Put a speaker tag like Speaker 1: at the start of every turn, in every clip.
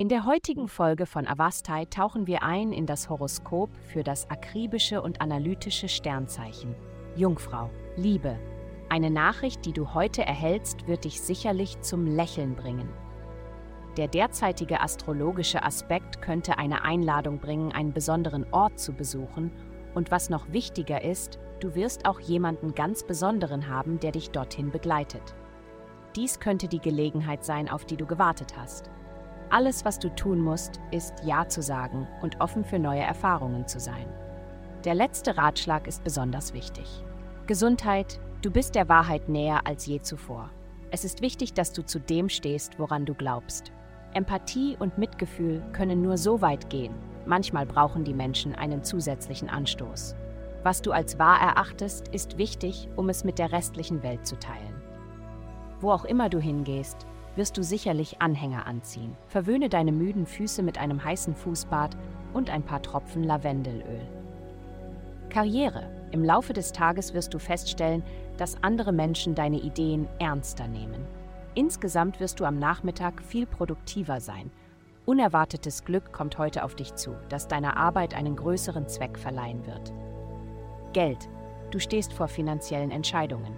Speaker 1: In der heutigen Folge von Avastai tauchen wir ein in das Horoskop für das akribische und analytische Sternzeichen. Jungfrau, Liebe. Eine Nachricht, die du heute erhältst, wird dich sicherlich zum Lächeln bringen. Der derzeitige astrologische Aspekt könnte eine Einladung bringen, einen besonderen Ort zu besuchen. Und was noch wichtiger ist, du wirst auch jemanden ganz Besonderen haben, der dich dorthin begleitet. Dies könnte die Gelegenheit sein, auf die du gewartet hast. Alles, was du tun musst, ist Ja zu sagen und offen für neue Erfahrungen zu sein. Der letzte Ratschlag ist besonders wichtig. Gesundheit, du bist der Wahrheit näher als je zuvor. Es ist wichtig, dass du zu dem stehst, woran du glaubst. Empathie und Mitgefühl können nur so weit gehen. Manchmal brauchen die Menschen einen zusätzlichen Anstoß. Was du als wahr erachtest, ist wichtig, um es mit der restlichen Welt zu teilen. Wo auch immer du hingehst, wirst du sicherlich Anhänger anziehen. Verwöhne deine müden Füße mit einem heißen Fußbad und ein paar Tropfen Lavendelöl. Karriere. Im Laufe des Tages wirst du feststellen, dass andere Menschen deine Ideen ernster nehmen. Insgesamt wirst du am Nachmittag viel produktiver sein. Unerwartetes Glück kommt heute auf dich zu, das deiner Arbeit einen größeren Zweck verleihen wird. Geld. Du stehst vor finanziellen Entscheidungen.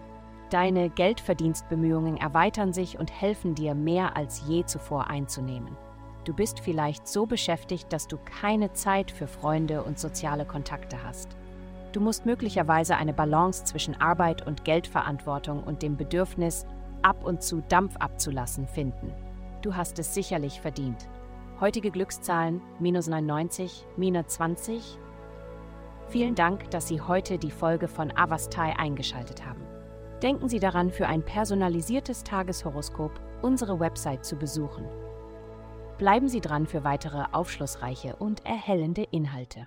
Speaker 1: Deine Geldverdienstbemühungen erweitern sich und helfen dir mehr als je zuvor einzunehmen. Du bist vielleicht so beschäftigt, dass du keine Zeit für Freunde und soziale Kontakte hast. Du musst möglicherweise eine Balance zwischen Arbeit und Geldverantwortung und dem Bedürfnis, ab und zu Dampf abzulassen, finden. Du hast es sicherlich verdient. Heutige Glückszahlen minus 99, minus 20. Vielen Dank, dass Sie heute die Folge von Avastai eingeschaltet haben. Denken Sie daran, für ein personalisiertes Tageshoroskop unsere Website zu besuchen. Bleiben Sie dran für weitere aufschlussreiche und erhellende Inhalte.